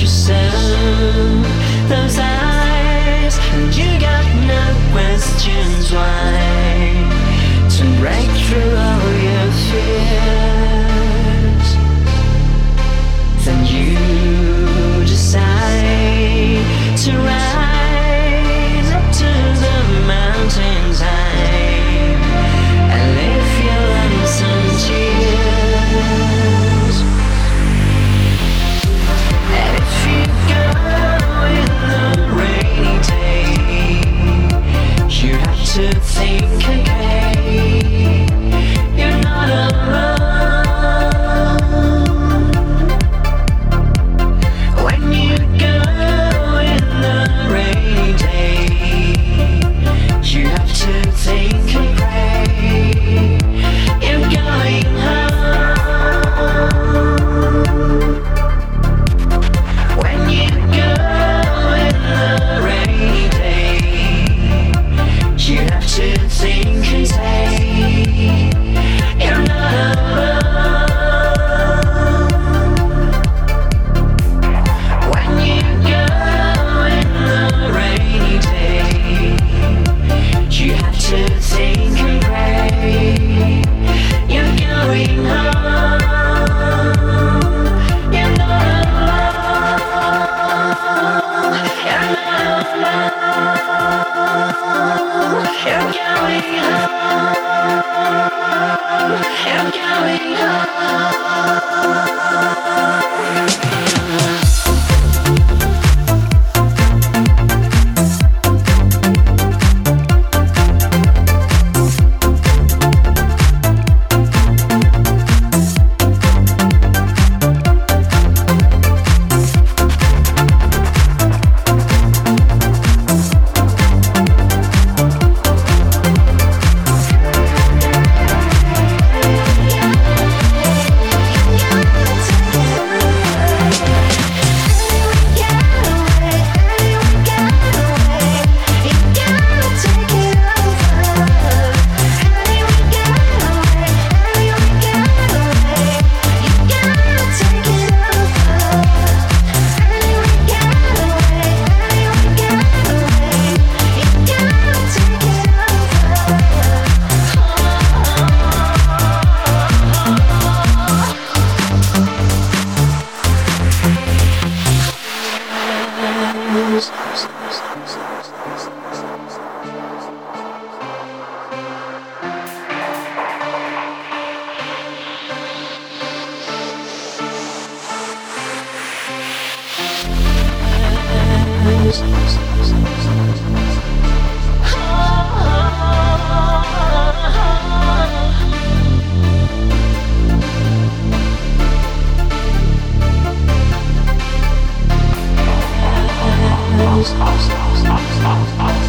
yourself those eyes, and you got no questions why. say you can You're going home. Oh.